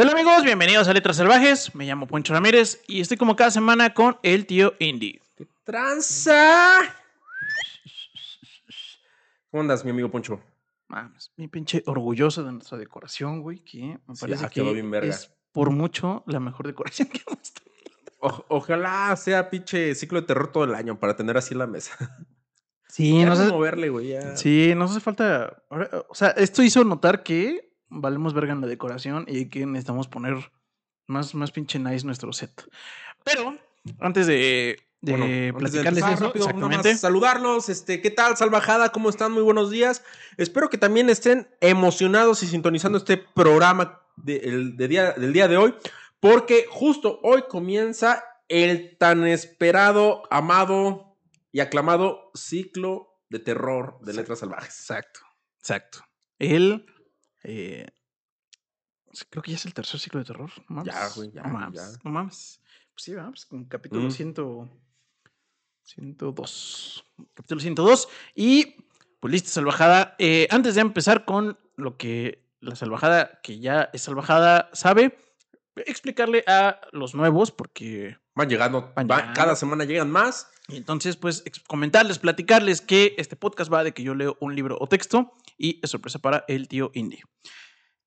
Hola amigos, bienvenidos a Letras Salvajes. Me llamo Poncho Ramírez y estoy como cada semana con el tío Indy. ¿Qué tranza? ¿Cómo andas, mi amigo Poncho? Mames, mi pinche orgulloso de nuestra decoración, güey, que me Sí, parece ah, que bien verga. es por mucho la mejor decoración que hemos tenido. O- ojalá sea pinche ciclo de terror todo el año para tener así la mesa. Sí, Ya no no sé, moverle, güey. Ya. sí, nos hace falta. O sea, esto hizo notar que valemos verga en la decoración y que necesitamos poner más, más pinche nice nuestro set. Pero antes de, de Bueno, antes de platicarles eso, rápido, exactamente. saludarlos. Este, ¿qué tal, salvajada? ¿Cómo están? Muy buenos días. Espero que también estén emocionados y sintonizando este programa de- el- de día, del día de hoy, porque justo hoy comienza el tan esperado, amado y aclamado ciclo de terror de letras salvajes. Exacto, exacto. Él, eh, creo que ya es el tercer ciclo de terror. No mames. Ya, güey, ya, No mames. ya. No mames. Pues sí, vamos, con capítulo Mm. 100, 102. Capítulo 102. Y, pues listo, salvajada. Eh, antes de empezar con lo que la salvajada, que ya es salvajada, sabe, explicarle a los nuevos, porque Van llegando, Van va- llegando. cada semana llegan más. y entonces, pues, comentarles, platicarles que este podcast va de que yo leo un libro o texto y es sorpresa para el tío Indy.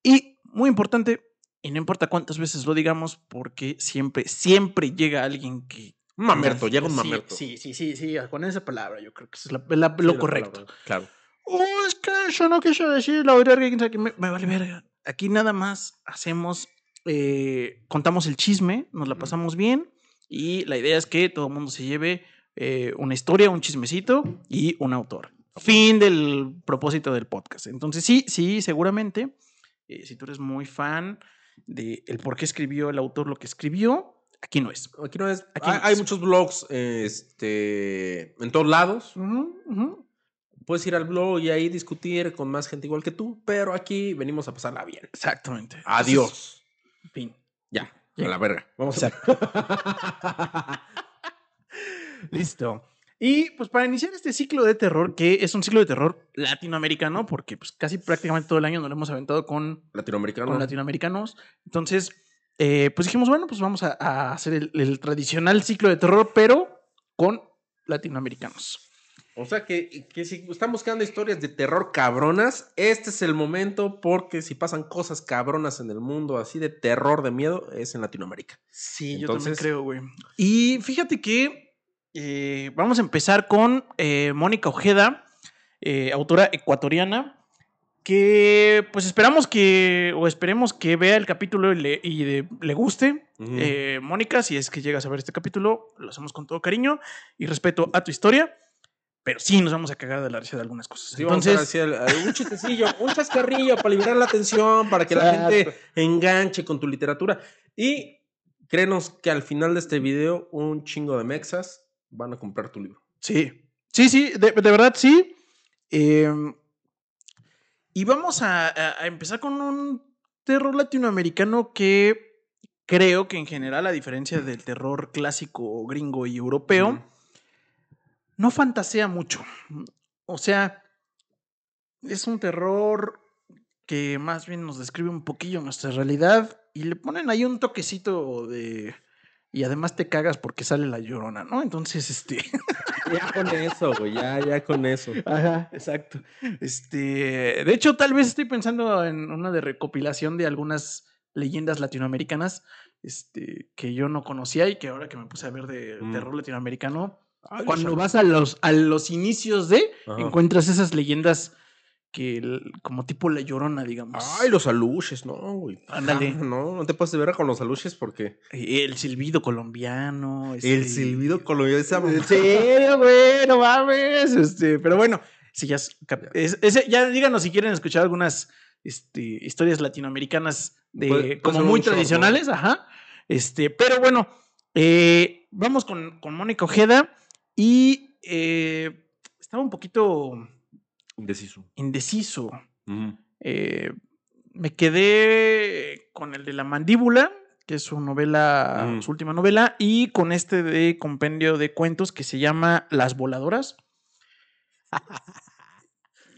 Y muy importante, y no importa cuántas veces lo digamos, porque siempre, siempre llega alguien que... Mamerto, llega un mamerto. Sí, sí, sí, sí, con esa palabra yo creo que es la- la- lo la correcto. palabra, Claro. Oh, es que yo no quiero decir la verga, qué, me, me vale verga. Aquí nada más hacemos, eh, contamos el chisme, nos la pasamos bien y la idea es que todo el mundo se lleve eh, una historia, un chismecito y un autor. Fin del propósito del podcast. Entonces sí, sí, seguramente, eh, si tú eres muy fan de el por qué escribió el autor lo que escribió, aquí no es. Aquí no es. Aquí hay, no hay es. muchos blogs este, en todos lados. Puedes ir al blog y ahí discutir con más gente igual que tú, pero aquí venimos a pasarla bien. Exactamente. Adiós. Entonces, Fin. Ya, Ya. a la verga. Vamos a... Listo. Y pues para iniciar este ciclo de terror, que es un ciclo de terror latinoamericano, porque pues casi prácticamente todo el año nos lo hemos aventado con, Latinoamericano. con latinoamericanos. Entonces, eh, pues dijimos, bueno, pues vamos a, a hacer el, el tradicional ciclo de terror, pero con latinoamericanos. O sea que, que si están buscando historias de terror cabronas, este es el momento porque si pasan cosas cabronas en el mundo así de terror, de miedo, es en Latinoamérica. Sí, yo también creo, güey. Y fíjate que eh, vamos a empezar con eh, Mónica Ojeda, eh, autora ecuatoriana, que pues esperamos que, o esperemos que vea el capítulo y le, y de- le guste. Eh, Mónica, si es que llegas a ver este capítulo, lo hacemos con todo cariño y respeto a tu historia, pero sí nos vamos a cagar de la risa de algunas cosas. Sí, vamos a Entonces, hacer así, un chistecillo, un chascarrillo para liberar la atención, para que la gente enganche con tu literatura. Y créenos que al final de este video, un chingo de mexas van a comprar tu libro. Sí, sí, sí, de, de verdad sí. Em, y vamos a, empezar con un terror latinoamericano que creo que en general, a diferencia del terror clásico gringo y europeo, no fantasea mucho. O sea, es un terror que más bien nos describe un poquillo nuestra realidad y le ponen ahí un toquecito de... Y además te cagas porque sale la llorona, ¿no? Entonces, este... Ya con eso, güey, ya, ya con eso. Ajá, exacto. Este, de hecho, tal vez estoy pensando en una de recopilación de algunas leyendas latinoamericanas, este, que yo no conocía y que ahora que me puse a ver de Mm. terror latinoamericano, Ay, cuando vas a los, a los inicios de, Ajá. encuentras esas leyendas que, el- como tipo la llorona, digamos. Ay, los aluches, no, güey. Ándale. No, no te puedes ver con los aluches porque. El silbido colombiano. El este- silbido colombiano. esa ¿En serio, güey? No mames. Este, pero bueno, si ya, es es- ya díganos si quieren escuchar algunas este, historias latinoamericanas de, Puede- como muy un short, ¿no? tradicionales, ajá. Este, pero bueno, eh, vamos con, con Mónica Ojeda y eh, estaba un poquito Indeciso. indeciso. Eh, me quedé con el de la mandíbula, que es su novela, Mm. su última novela, y con este de compendio de cuentos que se llama Las Voladoras.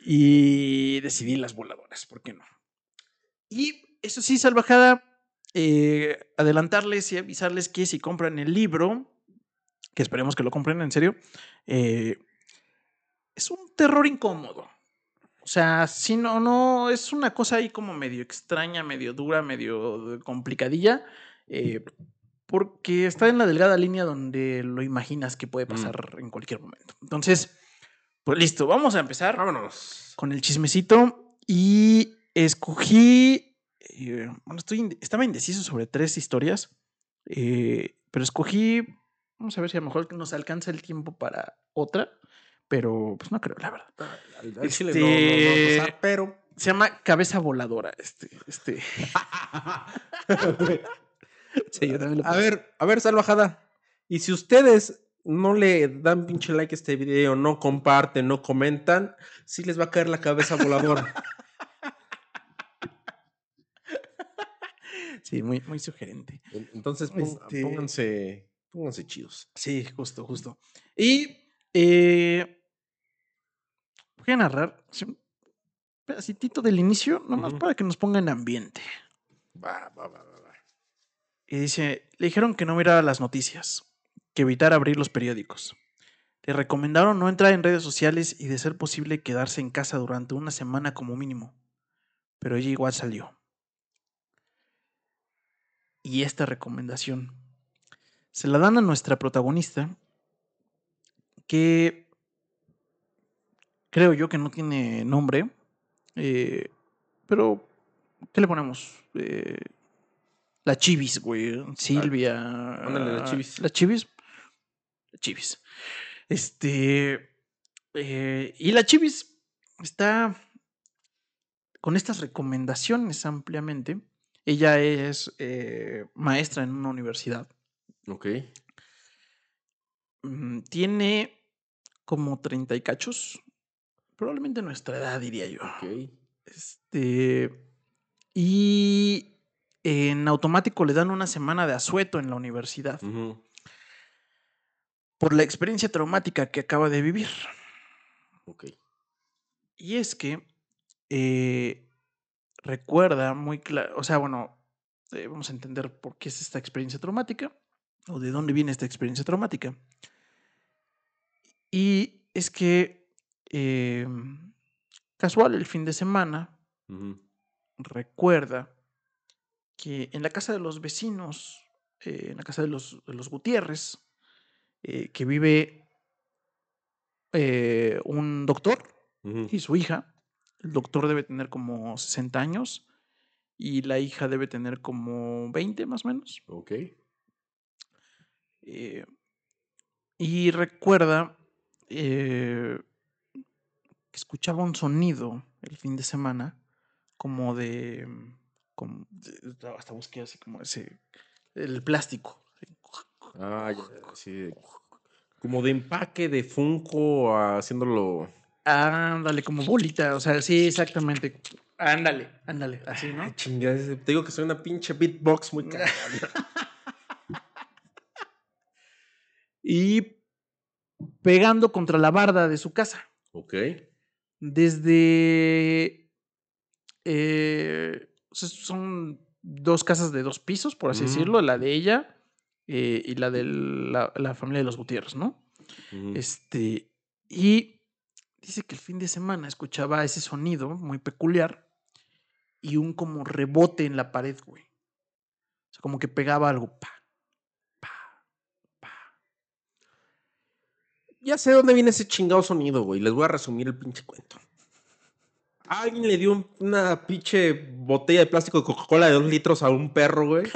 y decidí Las Voladoras, ¿por qué no? Y eso sí, Salvajada, eh, adelantarles y avisarles que si compran el libro, que esperemos que lo compren en serio, eh, es un terror incómodo. O sea, si no, no, es una cosa ahí como medio extraña, medio dura, medio complicadilla, eh, porque está en la delgada línea donde lo imaginas que puede pasar en cualquier momento. Entonces, pues listo, vamos a empezar Vámonos. con el chismecito y escogí, eh, bueno, estoy, estaba indeciso sobre tres historias, eh, pero escogí, vamos a ver si a lo mejor nos alcanza el tiempo para otra, pero pues no creo, la verdad. Al, al chile no, no, no a Este- pero. Se llama Cabeza Voladora, este, este. Sí, yo también lo a ver, a ver, salvajada. Y si ustedes no le dan pinche like a este video, no comparten, no comentan, sí les va a caer la cabeza voladora. Sí, muy, muy sugerente. En- Entonces Este- pónganse, pónganse chidos. Sí, justo, justo. Y eh, voy a narrar un pedacitito del inicio, nomás para que nos ponga en ambiente. Va, va, va, va, va. Y dice, le dijeron que no mirara las noticias, que evitara abrir los periódicos. Le recomendaron no entrar en redes sociales y de ser posible quedarse en casa durante una semana como mínimo. Pero ella igual salió. Y esta recomendación se la dan a nuestra protagonista, que creo yo que no tiene nombre, eh, pero ¿qué le ponemos? Eh, la Chivis, güey. Silvia. ándale, la Chivis. La Chivis. La Chivis. Este. eh, y la Chivis está con estas recomendaciones ampliamente. Ella es eh, maestra en una universidad. Ok. Mm, Tiene como 30 y cachos. Probablemente nuestra edad, diría yo. Ok. Este. Y en automático le dan una semana de asueto en la universidad por la experiencia traumática que acaba de vivir. Ok. Y es que eh, recuerda muy claro, o sea, bueno, eh, vamos a entender por qué es esta experiencia traumática o de dónde viene esta experiencia traumática. Y es que eh, casual el fin de semana recuerda que en la casa de los vecinos, eh, en la casa de los, de los Gutiérrez, eh, que vive eh, un doctor y su hija. El doctor debe tener como 60 años y la hija debe tener como 20 más o menos. Ok. Eh, y recuerda eh, que escuchaba un sonido el fin de semana como de... como de- hasta busqué así como ese... El plástico. Ah, ya, sí. Como de empaque de Funko haciéndolo. Ándale, como bolita. O sea, sí, exactamente. Ándale, ándale, así, ¿no? Ah, te digo que soy una pinche beatbox muy cara. y pegando contra la barda de su casa. ok. Desde. eh, son dos casas de dos pisos, por así decirlo, la de ella eh, y la de la, la familia de los Gutiérrez, ¿no? Este. Y dice que el fin de semana escuchaba ese sonido muy peculiar y un como rebote en la pared, güey. O sea, como que pegaba algo. Pa, pa. Ya sé dónde viene ese chingado sonido, güey. Les voy a resumir el pinche cuento. Alguien le dio un- una pinche botella de plástico de Coca-Cola de dos litros a un perro, güey.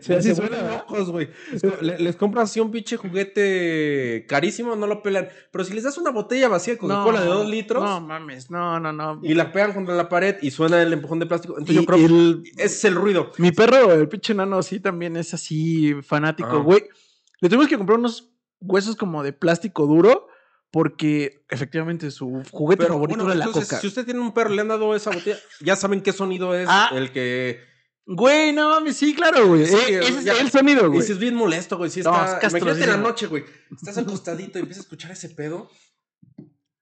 Se, Así se suena, vuelven ¿verdad? locos, güey. Les, co- le- les compras así un pinche juguete carísimo, no lo pelan. Pero si les das una botella vacía de Coca-Cola de dos litros No mames, no, no, no. y la pegan contra la pared y suena el empujón de plástico, entonces Y- yo creo que ese es el ruido. Mi perro, el pinche nano, sí también es así fanático, güey. Le tuvimos que comprar unos huesos como de plástico duro porque efectivamente su juguete Pero favorito bueno, era la coca. si usted tiene un perro y le han dado esa botella, ya saben qué sonido es Ah. el que Güey, no mames, sí, claro, güey. Sí, Eh, ese ya. es el sonido, Y güey. si es bien molesto, güey. Si No, está. es castrosísimo. imagínate en la noche, güey. Estás acostadito y empiezas a escuchar ese pedo.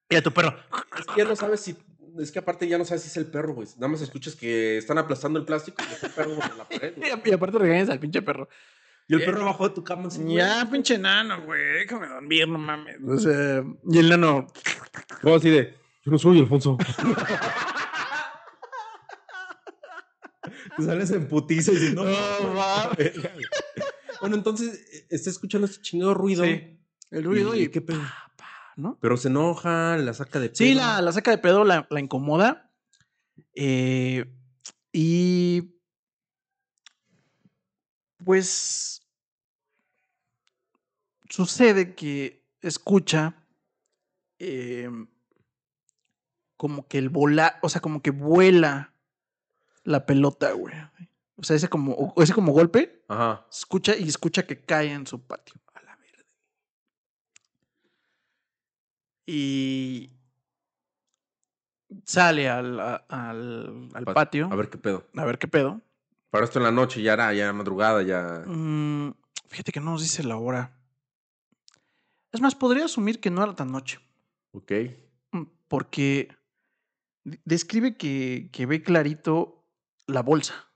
Mira tu perro. Es que ya no sabes si es que aparte ya no sabes si es el perro, güey. Nada más escuchas que están aplastando el plástico y está el perro en la pared. güey. Y aparte regañas al pinche perro. Y el perro abajo de tu cama. así, güey. Ya, pinche nano, güey. Déjame dormir, no mames. O sea, y el nano. Como así de, yo no soy Alfonso. Te sales en putiza y dices, no, No, mames. Bueno, entonces está escuchando este chingado ruido. Sí, el ruido y, qué pedo. pa, pa, ¿no? Pero se enoja, la saca de Sí, pedo. la, la saca de pedo, la, la incomoda. eh, y. Pues. Sucede que escucha. eh, como que el vola. O sea, como que vuela la pelota, güey. O sea, ese como, ese como golpe. Ajá. Escucha y escucha que cae en su patio. A la verga. Y sale al, al, al Pat- patio A ver qué pedo. a ver qué pedo. Para esto en la noche, ya era, ya madrugada, ya. Mm, fíjate que no nos dice la hora. Es más, podría asumir que no era tan noche. Ok. mm, Porque de- describe que, que ve clarito la bolsa.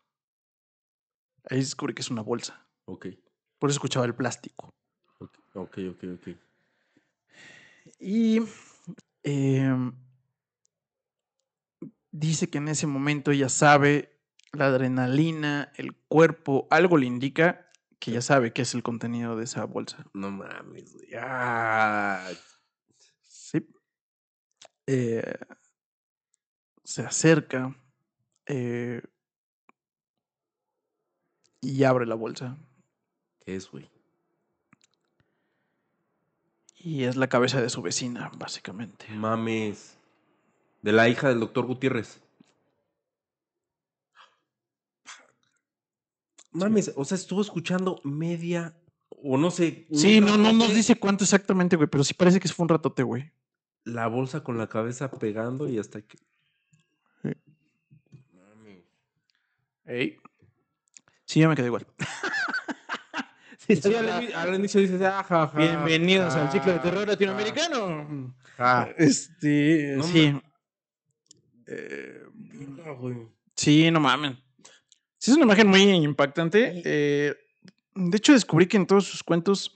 Ahí descubre que es una bolsa. Ok. Por eso escuchaba el plástico. Ok, ok, ok. ok. Y em, dice que en ese momento ella sabe la adrenalina, el cuerpo, algo le indica que ya sabe qué es el contenido de esa bolsa. No mames, güey. Ah, Sí. Eh, se acerca eh, y abre la bolsa. ¿Qué es, güey? Y es la cabeza de su vecina, básicamente. Mames. De la hija del doctor Gutiérrez. Mames, o sea, estuvo escuchando media. O no sé. Sí, no, no nos dice cuánto exactamente, güey, pero sí parece que fue un ratote, güey. La bolsa con la cabeza pegando y hasta que. Sí. Mames. Ey. Sí, yo me quedé igual. sí, Sí, al, al inicio dices, ah, ja, ja, Bienvenidos al ciclo de terror latinoamericano. Este, No sí. Eh, güey. sí, no mames. Sí, es una imagen muy impactante. eh, de hecho, descubrí que en todos sus cuentos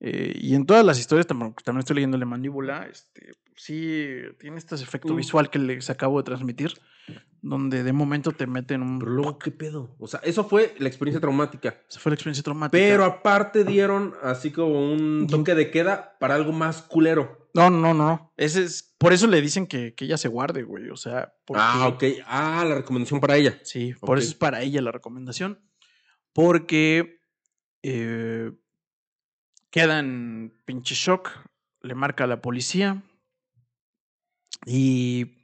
eh, y en todas las historias, también, también estoy leyendo La Mandíbula, este, sí tiene este efecto Mm. visual que les acabo de transmitir, donde de momento te meten un... Pero luego, ¿qué pedo? O sea, eso fue la experiencia traumática. Esa fue la experiencia traumática. Pero aparte dieron así como un toque de queda para algo más culero. No, no, no. Ese es, por eso le dicen que, que ella se guarde, güey. O sea, porque, Ah, ok. Ah, la recomendación para ella. Sí, por eso es para ella la recomendación. Porque eh, queda en pinche shock, le marca a la policía y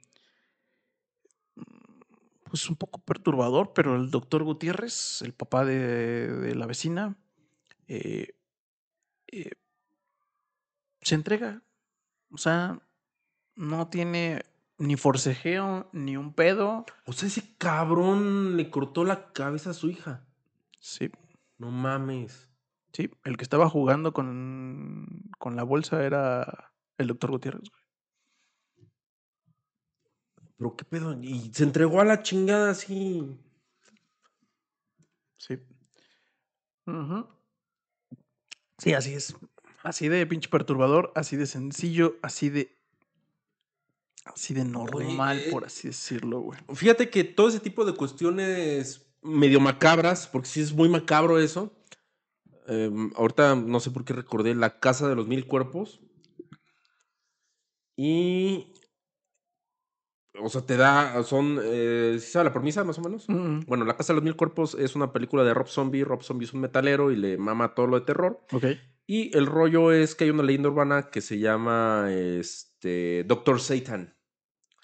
pues un poco perturbador, pero el doctor Gutiérrez, el papá de, de la vecina, eh, eh, se entrega. O sea, no tiene ni forcejeo, ni un pedo. O sea, ese cabrón le cortó la cabeza a su hija. Sí, No mames. sí. El que estaba jugando con, con la bolsa era el doctor Gutiérrez. güey. Pero qué pedo. Y se entregó a la chingada así. Sí. Ujú. Sí, así es. Así de pinche perturbador, así de sencillo, así de. Así de normal, por así decirlo, güey. Fíjate que todo ese tipo de cuestiones medio macabras, porque sí es muy macabro eso. eh, ahorita no sé por qué recordé La Casa de los Mil Cuerpos. Y. O sea, te da. Son. Eh, ¿sí sabe la premisa, más o menos? Mm, Bueno, La Casa de los Mil Cuerpos es una película de Rob Zombie. Rob Zombie es un metalero y le mama todo lo de terror. Ok. Y el rollo es que hay una leyenda urbana que se llama este, Doctor Satan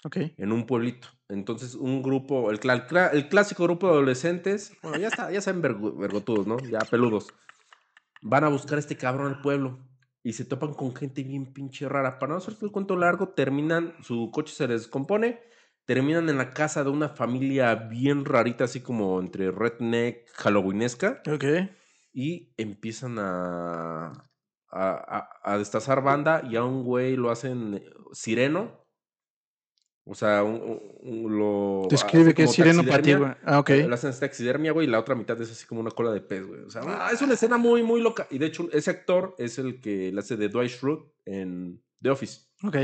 Ok. en un pueblito. Entonces, un grupo, el, clásico grupo de adolescentes, bueno, ya, está, ya saben vergotudos, ¿no? Ya peludos. Van a buscar a este cabrón al pueblo y se topan con gente bien pinche rara. Para no hacerte el cuento largo, terminan, su coche se descompone, terminan en la casa de una familia bien rarita, así como entre redneck, halloweenesca Ok. y empiezan a, a, a- a destazar banda y a un güey lo hacen eh, sireno. O sea, un, un- lo. Describe que es sireno para ti, güey. Ah, ok. Le hacen taxidermia, güey, y la otra mitad es así como una cola de pez, güey. O sea, ah, es una escena muy, muy loca. Y de hecho, ese actor es el que le hace de Dwight Schrute en The Office. Ok.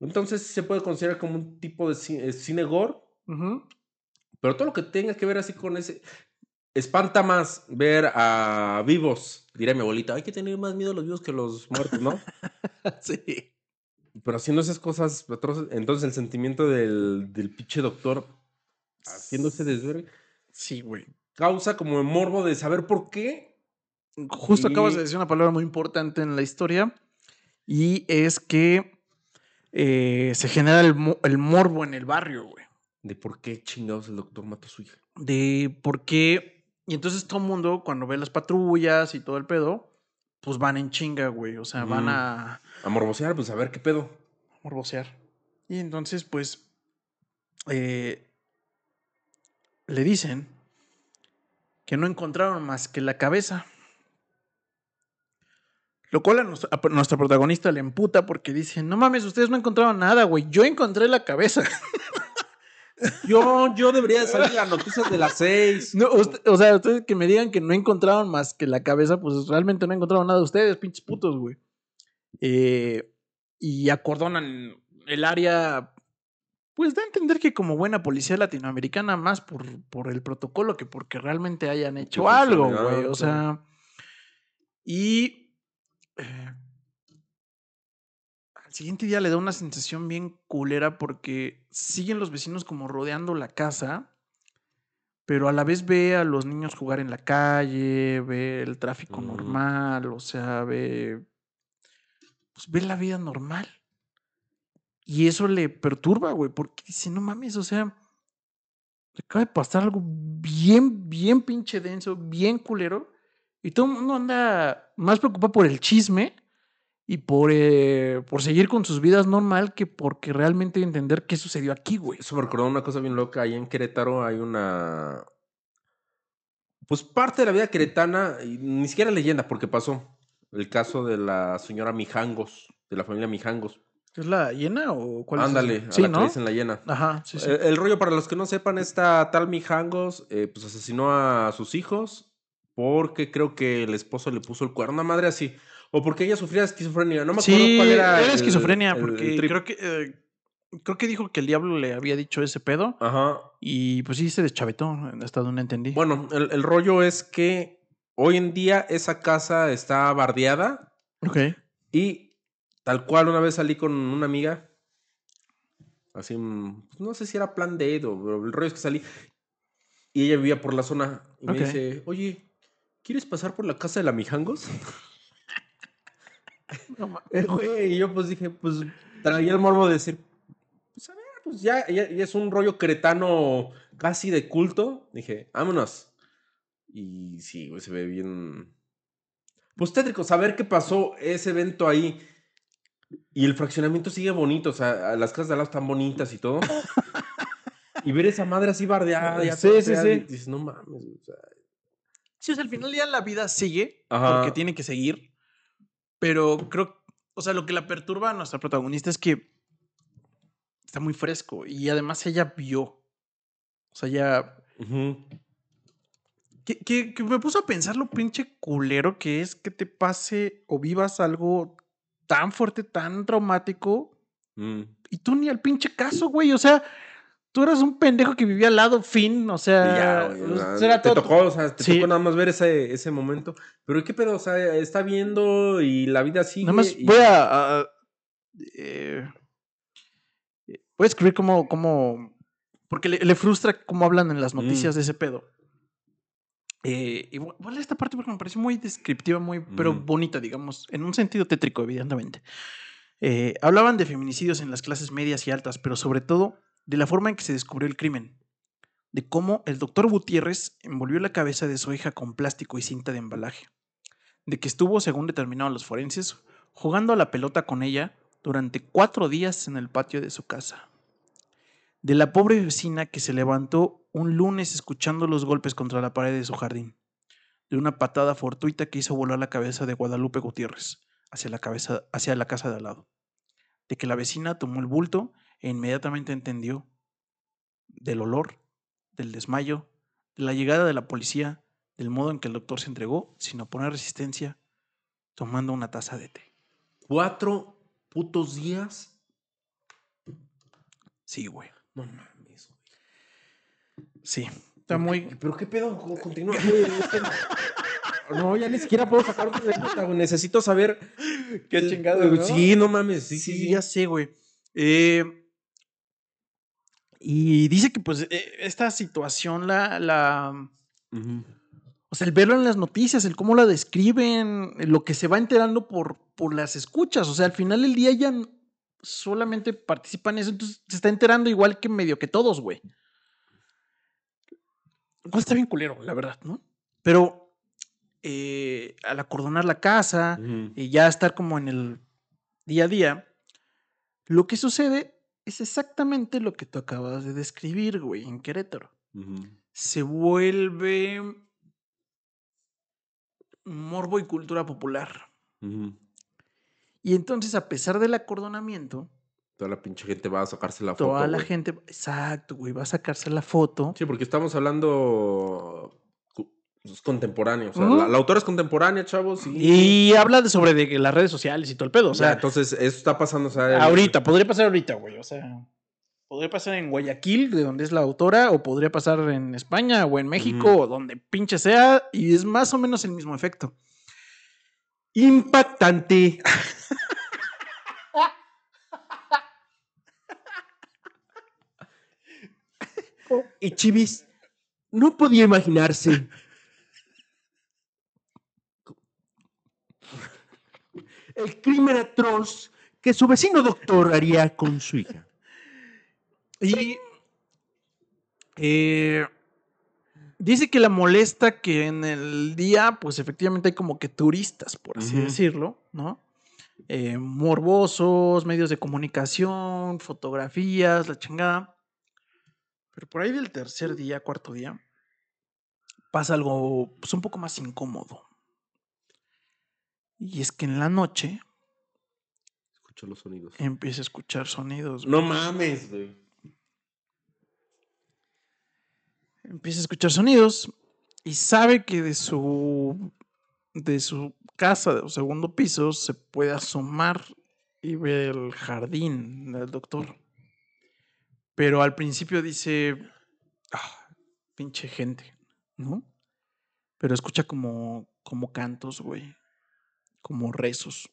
Entonces se puede considerar como un tipo de eh, cine gore, Ujú. pero todo lo que tenga que ver así con ese... Espanta más ver a vivos, diría mi abuelita. Hay que tener más miedo a los vivos que a los muertos, ¿no? Sí. Pero haciendo esas cosas entonces el sentimiento del, del pinche doctor haciendo ese desvergue Sí, güey. causa como el morbo de saber por qué. Justo acabas de decir una palabra muy importante en la historia y es que eh, se genera el, el morbo en el barrio, güey. De por qué chingados el doctor mató a su hija. De por qué. Y entonces todo el mundo, cuando ve las patrullas y todo el pedo, pues van en chinga, güey. O sea, van a A morbosear, pues a ver qué pedo. morbosear. Y entonces, pues, eh, le dicen que no encontraron más que la cabeza. Lo cual a nuestra, a nuestra protagonista le emputa porque dice, no mames, ustedes no encontraron nada, güey. Yo encontré la cabeza. Yo, yo debería de salir las noticias de las seis. No, usted- o sea, ustedes que me digan que no encontraron más que la cabeza, pues realmente no encontraron nada de ustedes, pinches putos, güey. Eh, y acordonan el área, pues da a entender que como buena policía latinoamericana, más por, por el protocolo que porque realmente hayan hecho algo, güey. O sea, y eh, al siguiente día le da una sensación bien culera porque siguen los vecinos como rodeando la casa pero a la vez ve a los niños jugar en la calle, ve el tráfico Mm. normal, o sea, ve, pues ve la vida normal. Y eso le perturba, güey, porque dice, no mames, o sea, le acaba de pasar algo bien, bien pinche denso, bien culero, y todo el mundo anda más preocupado por el chisme y por, eh, por seguir con sus vidas normal que porque realmente entender qué sucedió aquí, güey. Eso me recordó una cosa bien loca. Ahí en Querétaro hay una. Pues parte de la vida queretana, ni siquiera leyenda, porque pasó. El caso de la señora Mijangos, de la familia Mijangos. ¿Es la hiena o cuál Ándale, es? a Sí, la que le ¿no? dicen la llena. Ajá, sí, sí. El, el rollo, para los que no sepan, esta tal Mijangos, eh, pues asesinó a sus hijos porque creo que el esposo le puso el cuerno, una madre así. O porque ella sufría esquizofrenia. No me acuerdo sí, cuál era. el- esquizofrenia, el- porque creo que eh, creo que dijo que el diablo le había dicho ese pedo Ajá. y pues sí se deschavetó, hasta donde entendí. Bueno, el, el rollo es que hoy en día esa casa está bardeada ok. y tal cual una vez salí con una amiga. Así, mm, pues, no sé si era plan date o pero el rollo es que salí y ella vivía por la zona y me dice, oye, ¿quieres pasar por la casa de la Mijangos? No güey, y yo pues dije, pues traía el morbo de decir, pues a ver, pues ya, ya, ya es un rollo cretano casi de culto. Dije, vámonos. Y sí, güey, se ve bien. Pues tétrico, saber qué pasó ese evento ahí. Y el fraccionamiento sigue bonito, o sea, las casas de al lado están bonitas y todo. y ver esa madre así bardeada, ya Sí, sí, sí. y Dices, no mames, o sea, Sí, o sea, al final ya la vida sigue Ajá. porque tiene que seguir, pero creo, o sea, lo que la perturba a nuestra protagonista es que está muy fresco y además ella vio, o sea, ya ujú. Que, que- que me puso a pensar lo pinche culero que es que te pase o vivas algo tan fuerte, tan traumático, Mm. y tú ni al pinche caso, güey. O sea, tú eras un pendejo que vivía al lado, fin. O sea, ya, o sea, te todo- tocó, o sea, te Sí. tocó nada más ver ese, ese momento. Pero qué pedo, o sea, está viendo y la vida sigue. Nada más y- voy a. a- eh, voy a escribir como. como porque le, le frustra cómo hablan en las Mm. noticias de ese pedo. Eh, a leer esta parte porque me parece muy descriptiva, muy, pero Mm. bonita, digamos, en un sentido tétrico, evidentemente. Eh, hablaban de feminicidios en las clases medias y altas, pero sobre todo de la forma en que se descubrió el crimen. De cómo el doctor Gutiérrez envolvió la cabeza de su hija con plástico y cinta de embalaje. De que estuvo, según determinaron los forenses, jugando a la pelota con ella durante cuatro días en el patio de su casa. De la pobre vecina que se levantó un lunes escuchando los golpes contra la pared de su jardín. De una patada fortuita que hizo volar la cabeza de Guadalupe Gutiérrez hacia la, cabeza, hacia la casa de al lado. De que la vecina tomó el bulto e inmediatamente entendió del olor, del desmayo, de la llegada de la policía, del modo en que el doctor se entregó, sin oponer resistencia, tomando una taza de té. ¿Cuatro putos días? Sí, güey. No mames, güey. Sí. Está muy. ¿Pero qué pedo? Continúa. No, ya ni siquiera puedo sacar otra anécdota, güey. Necesito saber. Qué chingado, ¿no? Sí, no mames. Sí, Sí, sí, ya sé, güey. Eh, y dice que, pues, eh, esta situación, la, la. O sea, el verlo en las noticias, el cómo la describen, lo que se va enterando por, por las escuchas. O sea, al final del día ya solamente participa en eso, entonces se está enterando igual que medio que todos, güey. Cual está bien culero, la verdad, ¿no? Pero eh, al acordonar la casa, y ya estar como en el día a día, lo que sucede es exactamente lo que tú acabas de describir, güey, en Querétaro. Se vuelve morbo y cultura popular. Ujú. Y entonces, a pesar del acordonamiento, Toda la pinche gente va a sacarse la foto. toda la güey. gente, exacto, güey, va a sacarse la foto. Sí, porque estamos hablando es contemporáneo. O sea, la, la autora es contemporánea, chavos. Y habla de sobre de las redes sociales y todo el pedo. O sea, sea, entonces, eso está pasando. O sea, el- ahorita, podría pasar ahorita, güey. O sea, podría pasar en Guayaquil, de donde es la autora, o podría pasar en España o en México, o donde pinche sea, y es más o menos el mismo efecto. Impactante. y Chivis no podía imaginarse. El crimen atroz que su vecino doctor haría con su hija. Y eh, dice que la molesta que en el día, pues efectivamente hay como que turistas, por así decirlo, ¿no? Eh, morbosos, medios de comunicación, fotografías, la chingada. Pero por ahí del tercer día, cuarto día, pasa algo pues, un poco más incómodo. Y es que en la noche Escucho los sonidos. empieza a escuchar sonidos. güey. No mames, güey. Empieza a escuchar sonidos y sabe que de su de su casa de segundo piso se puede asomar y ver el jardín del doctor. Pero al principio dice, "Ah, pinche gente, ¿no? Pero escucha como como cantos, güey, como rezos.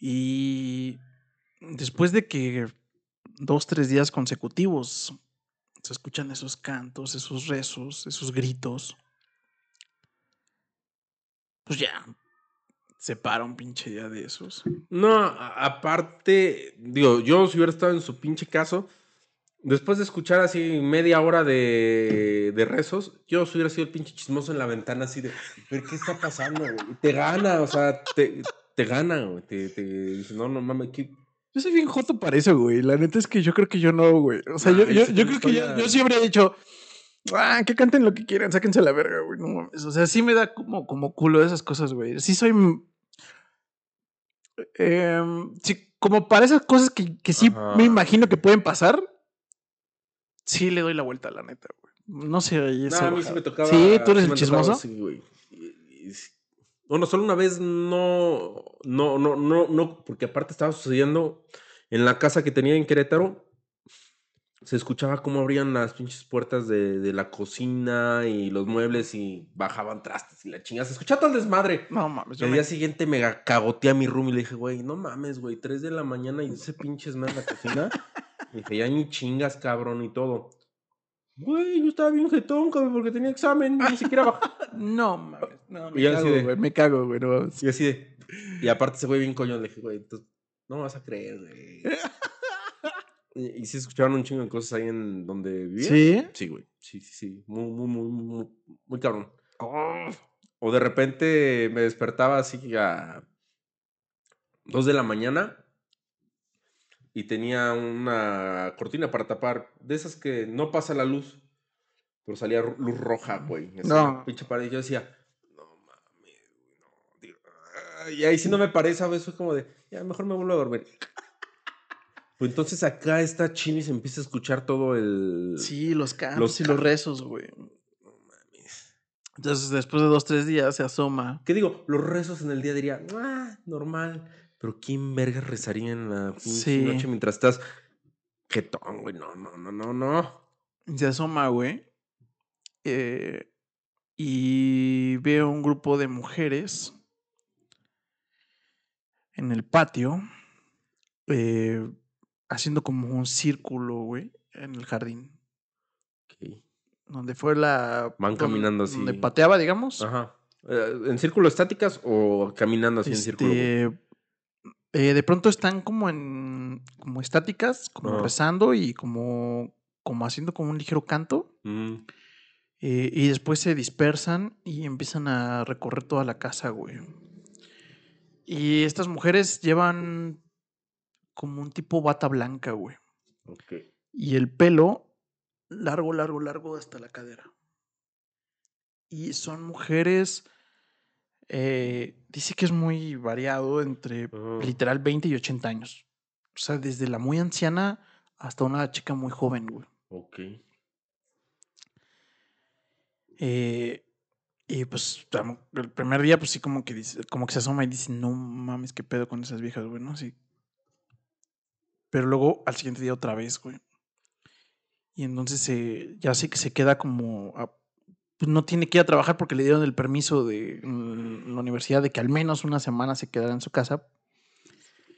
Y después de que dos, tres días consecutivos se escuchan esos cantos, esos rezos, esos gritos, pues ya se para un pinche día de esos. No, aparte, digo, yo si hubiera estado en su pinche caso, después de escuchar así media hora de, de rezos, yo si hubiera sido el pinche chismoso en la ventana así de, ¿pero qué está pasando? güey?" Te gana, o sea, te, te gana. Te, te dice, no, no mames, ¿qué? Yo soy bien joto para eso, güey. La neta es que yo creo que yo no, güey. O sea, yo, yo yo, creo que yo, yo sí habría dicho, ah, que canten lo que quieran, sáquense la verga, güey. No mames. O sea, sí me da como, como culo esas cosas, güey. Sí soy. em, sí, como para esas cosas que, que sí Ajá. me imagino que pueden pasar, sí le doy la vuelta, la neta, güey. No sé, No, a mí sí me tocaba. Sí, tú eres sí el tocaba, chismoso. Sí, güey. Bueno, solo una vez no, no, no, no, no, porque aparte estaba sucediendo en la casa que tenía en Querétaro. Se escuchaba cómo abrían las pinches puertas de, de la cocina y los muebles y bajaban trastes y la chingada. Se escuchaba todo el desmadre. No mames, El me- día siguiente me cagoteé a mi room y le dije, güey, no mames, güey, 3 de la mañana y ese pinche desmadre en la cocina. Y dije, ya ni chingas, cabrón, y todo. Güey, yo estaba bien jetón, cabrón, porque tenía examen, ni siquiera bajé. No mames. No, Y me cago, de- güey. Me cago, güey. no. Y así de. Y aparte ese güey bien coño, le dije, güey, entonces, no me vas a creer, güey. Y, y sí escucharon un chingo de cosas ahí en donde vivía. ¿Sí? Sí, güey. Sí, sí, sí. Muy, muy, muy, muy, muy cabrón. O de repente me despertaba así a dos de la mañana y tenía una cortina para tapar, de esas que no pasa la luz, pero salía luz roja, güey. No. Pinche pared. Y yo decía, no mames, no. digo, y ahí sí no me parece, a veces es como de, ya, mejor me vuelvo a dormir. Pues entonces acá está Chini y se empieza a escuchar todo el... Sí, los cantos Los y los rezos, güey. Entonces, después de dos, tres días, se asoma. ¿Qué digo? Los rezos en el día diría, ah, normal. Pero ¿quién verga rezaría en la Sí. noche mientras estás jetón, güey? No, no, no, no, no. Se asoma, güey. eh, y veo un grupo de mujeres en el patio eh, haciendo como un círculo, güey, en el jardín. Ok. Donde fue la... Van donde- caminando así. Donde pateaba, digamos. Ajá. Eh, ¿En círculo estáticas o caminando así en círculo? Eh, de pronto están como en como estáticas, como rezando y como, como haciendo como un ligero canto. Mm, eh, y después se dispersan y empiezan a recorrer toda la casa, güey. Y estas mujeres llevan como un tipo bata blanca, güey. ok. Y el pelo largo, largo, largo hasta la cadera. Y son mujeres, eh, dice que es muy variado entre Ajá. literal 20 y 80 años. O sea, desde la muy anciana hasta una chica muy joven, güey. Ok. Eh, y pues el primer día, pues sí, como que dice, como que se asoma y dice, no mames, qué pedo con esas viejas, güey, ¿no? Sí. Pero luego al siguiente día otra vez, güey. Y entonces ya sé que se queda como. a- pues no tiene que ir a trabajar porque le dieron el permiso de mm, la universidad de que al menos una semana se quedara en su casa.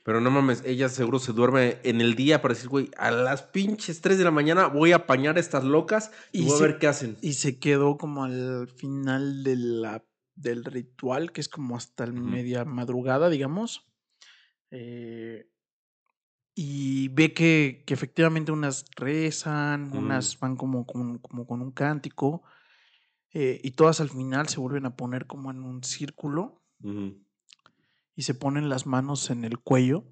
Pero no mames, ella seguro se duerme en el día para decir, güey, a las pinches 3 de la mañana voy a apañar a estas locas y, Y voy se- a ver qué hacen. Y se quedó como al final de la, del ritual, que es como hasta el Ujú. media madrugada, digamos. Eh, y ve que, que efectivamente unas rezan, unas van como, como, como con un cántico, eh, y todas al final se vuelven a poner como en un círculo y se ponen las manos en el cuello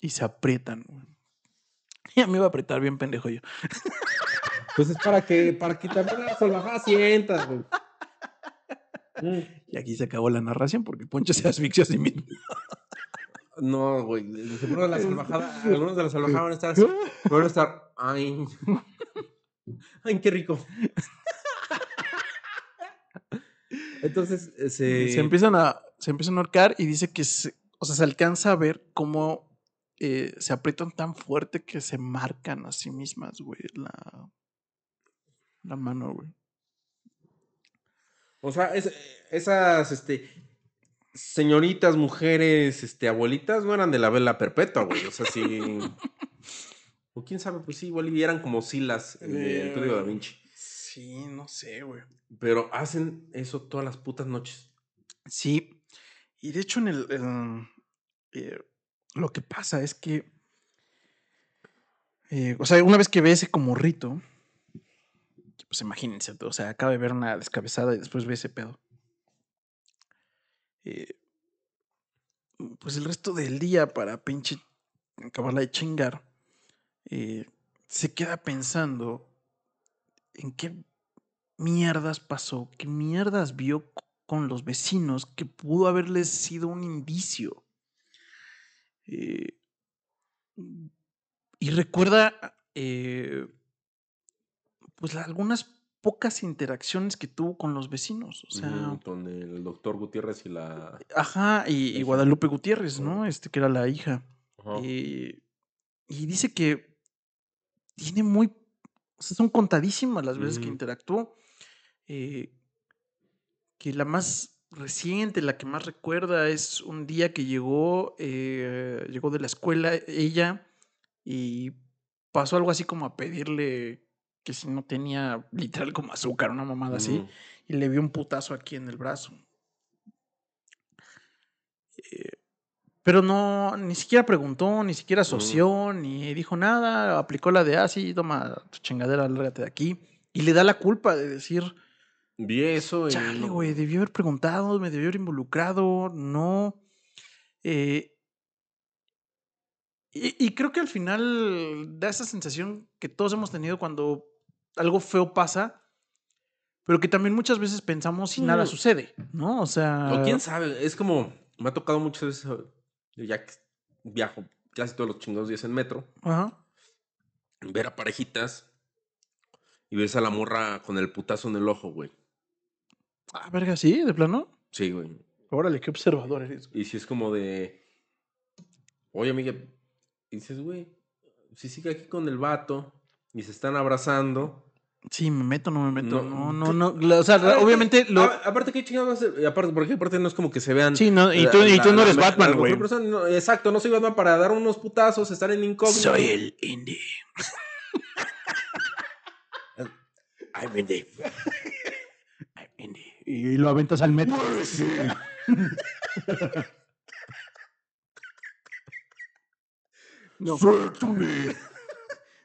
y se aprietan. güey. Ya me iba a apretar bien pendejo yo. Pues es para que, para que también la salvajada sientas, güey. Y aquí se acabó la narración porque Poncho se asfixia a sí mismo. No, güey. Seguro de la salvajada, algunos de la salvajada van a estar así. Van a estar, ay. Ay, qué rico. Entonces, eh, se, se empiezan a se empiezan a ahorcar y dice que se, o sea, se alcanza a ver cómo eh, se aprietan tan fuerte que se marcan a sí mismas, güey, la, la mano, güey. O sea, es- esas, este, señoritas, mujeres, este, abuelitas, no eran de la vela perpetua, güey. O sea, sí. o quién sabe, pues sí, igual eran como Silas en el Código da Vinci. Sí, no sé, güey. Pero hacen eso todas las putas noches. Sí, y de hecho en el, el, eh, lo que pasa es que, eh, o sea, una vez que ve ese como rito, pues imagínense, o sea, acaba de ver una descabezada y después ve ese pedo. Eh, pues el resto del día para pinche acabarla de chingar, eh, se queda pensando en qué mierdas pasó, qué mierdas vio con los vecinos que pudo haberles sido un indicio. Eh, y recuerda eh, pues algunas pocas interacciones que tuvo con los vecinos. O sea, con el doctor Gutiérrez y la. ajá, y. Guadalupe Gutiérrez, ¿no? Este que era la hija. Eh, y dice que tiene muy. O sea, son contadísimas las veces que interactuó. eh, que la más reciente, la que más recuerda, es un día que llegó, eh, llegó de la escuela ella y pasó algo así como a pedirle que si no tenía literal como azúcar, una mamada así, Ujú. y le vio un putazo aquí en el brazo. Pero no, ni siquiera preguntó, ni siquiera asoció, ni dijo nada, aplicó la de, ah, sí, toma tu chingadera, lárgate de aquí. Y le da la culpa de decir, Vi eso chale, güey, debió haber preguntado, me debió haber involucrado, no. Eh, y, y creo que al final da esa sensación que todos hemos tenido cuando algo feo pasa, pero que también muchas veces pensamos si nada Mm. sucede, ¿no? O sea, O quién sabe, es como, me ha tocado muchas veces, yo ya viajo casi todos los chingados días en metro, Ajá. ver a parejitas y ves a la morra con el putazo en el ojo, güey. Ah, verga, sí, de plano. Sí, güey. Órale, qué observador eres. Y si es como de, oye, amiga, y dices, güey, si sigue aquí con el vato y se están abrazando. Sí, me meto, no me meto. No, No, no, O sea, Aparte- obviamente lo. a- aparte, ¿qué chingados? vas a hacer? Y Aparte, porque aparte no es como que se vean. Sí, no, y la- tú, y la- tú no eres la- Batman, güey. no, exacto, no soy Batman para dar unos putazos, estar en incógnito. Soy el indie. I'm indie. I'm indie. Y lo aventas al metro. No.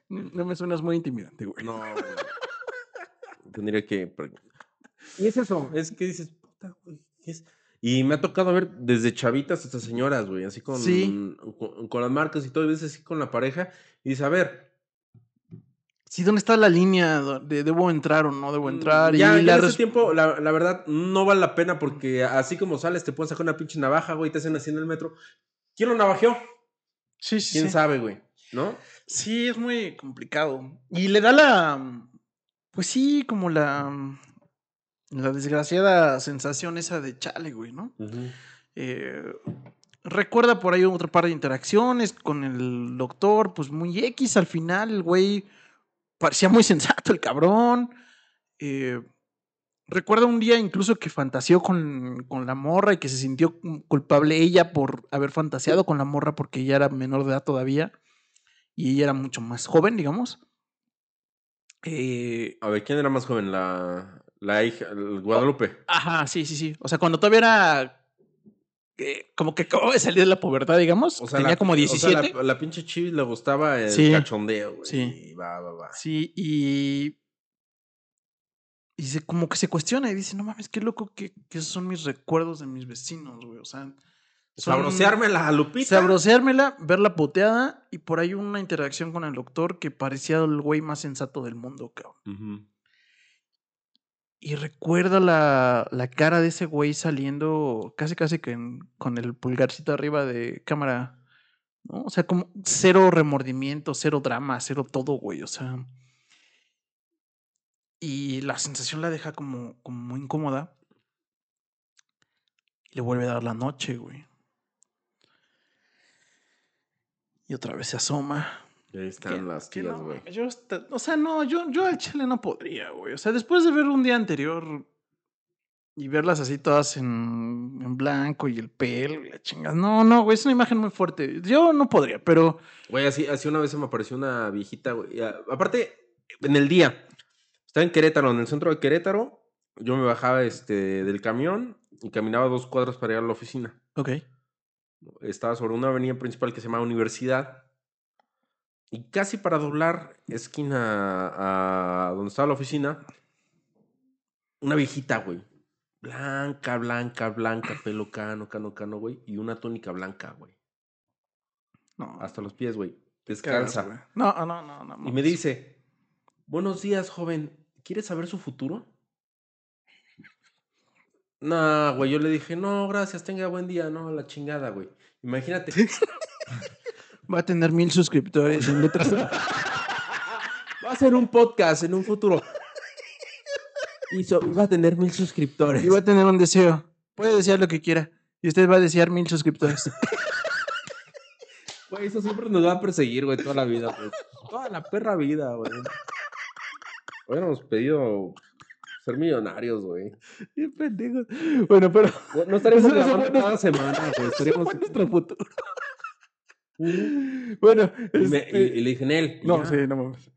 No me suenas muy intimidante, güey. No, güey. Tendría que. Y es eso, es que dices, puta, güey, ¿qué es? Y me ha tocado ver desde chavitas hasta señoras, güey, así con, Sí. con, con las marcas y todo, y veces así con la pareja, y dices, a ver, Sí, ¿dónde está la línea de debo entrar o no debo entrar? Mm, ya, y ya la ese tiempo, la, la verdad, no vale la pena porque así como sales, te pueden sacar una pinche navaja, güey, te hacen así en el metro. ¿Quién lo navajeó? Sí, sí, ¿Quién sí. sabe, güey? ¿No? Sí, es muy complicado. Y le da la. Pues sí, como la. La desgraciada sensación esa de chale, güey, ¿no? Eh, recuerda por ahí otra par de interacciones con el doctor, pues muy X al final, el güey parecía muy sensato, el cabrón. Eh, recuerda un día incluso que fantaseó con, con la morra y que se sintió culpable ella por haber fantaseado con la morra porque ella era menor de edad todavía y ella era mucho más joven, digamos. Eh, A ver, ¿quién era más joven? La, la hija, el Guadalupe. Ajá, sí, sí, sí. O sea, cuando todavía era eh, como que acababa de salir de la pubertad, digamos. O sea, tenía la- como o sea, 17. la, la pinche Chivis le gustaba el Sí. cachondeo, güey. Sí. Va, va, va. Sí, y. Y se, como que se cuestiona y dice, no mames, qué loco que, que esos son mis recuerdos de mis vecinos, güey. O sea, son- Sabrosearme la Lupita. Sabroseármela, verla puteada y por ahí una interacción con el doctor que parecía el güey más sensato del mundo, cabrón. Y recuerda la, la cara de ese güey saliendo casi casi que en- con el pulgarcito arriba de cámara. ¿no? O sea, como cero remordimiento, cero drama, cero todo, güey. O sea. Y la sensación la deja como, como muy incómoda. Y le vuelve a dar la noche, güey. Y otra vez se asoma. Y ahí están Que- las tías, no, güey. esta- o sea, no, yo, yo al chile no podría, güey. O sea, después de ver un día anterior y verlas así todas en, en blanco y el pelo y la chingada. No, no, güey, es una imagen muy fuerte. Yo no podría, pero Güey, así, así una vez se me apareció una viejita, güey. Aparte, en el día, estaba en Querétaro, en el centro de Querétaro. Yo me bajaba este, del camión y caminaba dos cuadras para ir a la oficina. ok. Estaba sobre una avenida principal que se llama Universidad. Y casi para doblar esquina a donde estaba la oficina, una viejita, güey. Blanca, blanca, blanca, pelo cano, cano, cano, güey. Y una túnica blanca, güey. No, Hasta los pies, güey. güey. No, no, no, no. Y me dice, buenos días, joven. ¿Quieres saber su futuro? No, güey, yo le dije, no, gracias, tenga buen día, no, la chingada, güey. Imagínate. Va a tener mil suscriptores en letras. Va a ser un podcast en un futuro. Y so- va a tener mil suscriptores. y va a tener un deseo. Puede desear lo que quiera. Y usted va a desear mil suscriptores. Güey, eso siempre nos va a perseguir, güey, toda la vida, güey. Toda la perra vida, güey. Hubiéramos pedido ser millonarios, güey. Qué pendejos. Bueno, pero. No estaríamos Eso- eso grabando fue cada semana, güey. Estaríamos... fue nuestro futuro. Bueno, Y, me- este- y- y le dije y No, ya. sí, no mames.